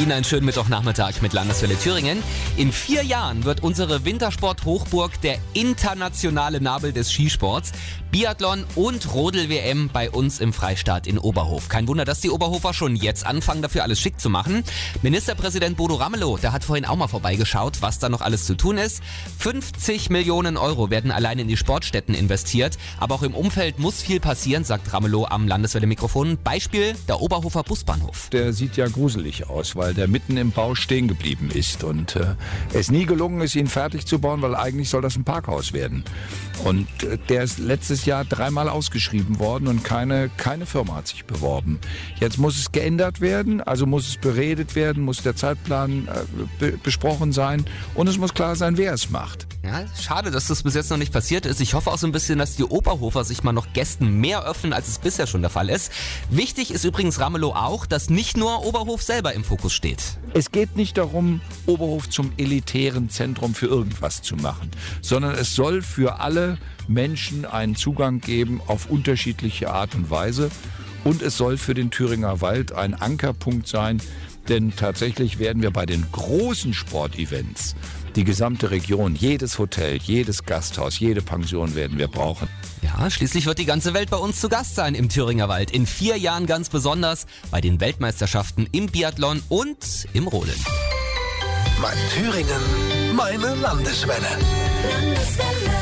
Ihnen einen schönen Mittwochnachmittag mit Landeswelle Thüringen. In vier Jahren wird unsere Wintersport-Hochburg der internationale Nabel des Skisports. Biathlon und Rodel-WM bei uns im Freistaat in Oberhof. Kein Wunder, dass die Oberhofer schon jetzt anfangen, dafür alles schick zu machen. Ministerpräsident Bodo Ramelow, der hat vorhin auch mal vorbeigeschaut, was da noch alles zu tun ist. 50 Millionen Euro werden allein in die Sportstätten investiert. Aber auch im Umfeld muss viel passieren, sagt Ramelow am Landeswelle-Mikrofon. Beispiel der Oberhofer Busbahnhof. Der sieht ja gruselig aus, weil der mitten im Bau stehen geblieben ist und äh, es nie gelungen ist, ihn fertig zu bauen, weil eigentlich soll das ein Parkhaus werden. Und äh, der ist letztes Jahr dreimal ausgeschrieben worden und keine, keine Firma hat sich beworben. Jetzt muss es geändert werden, also muss es beredet werden, muss der Zeitplan äh, be besprochen sein und es muss klar sein, wer es macht. Ja, schade, dass das bis jetzt noch nicht passiert ist. Ich hoffe auch so ein bisschen, dass die Oberhofer sich mal noch Gästen mehr öffnen, als es bisher schon der Fall ist. Wichtig ist übrigens Ramelow auch, dass nicht nur Oberhof selber im Fokus steht. Es geht nicht darum, Oberhof zum elitären Zentrum für irgendwas zu machen, sondern es soll für alle Menschen einen Zugang geben auf unterschiedliche Art und Weise. Und es soll für den Thüringer Wald ein Ankerpunkt sein, denn tatsächlich werden wir bei den großen Sportevents die gesamte Region, jedes Hotel, jedes Gasthaus, jede Pension werden wir brauchen. Ja, schließlich wird die ganze Welt bei uns zu Gast sein im Thüringer Wald. In vier Jahren ganz besonders bei den Weltmeisterschaften im Biathlon und im Rodeln. Mein Thüringen, meine Landeswelle. Landeswelle.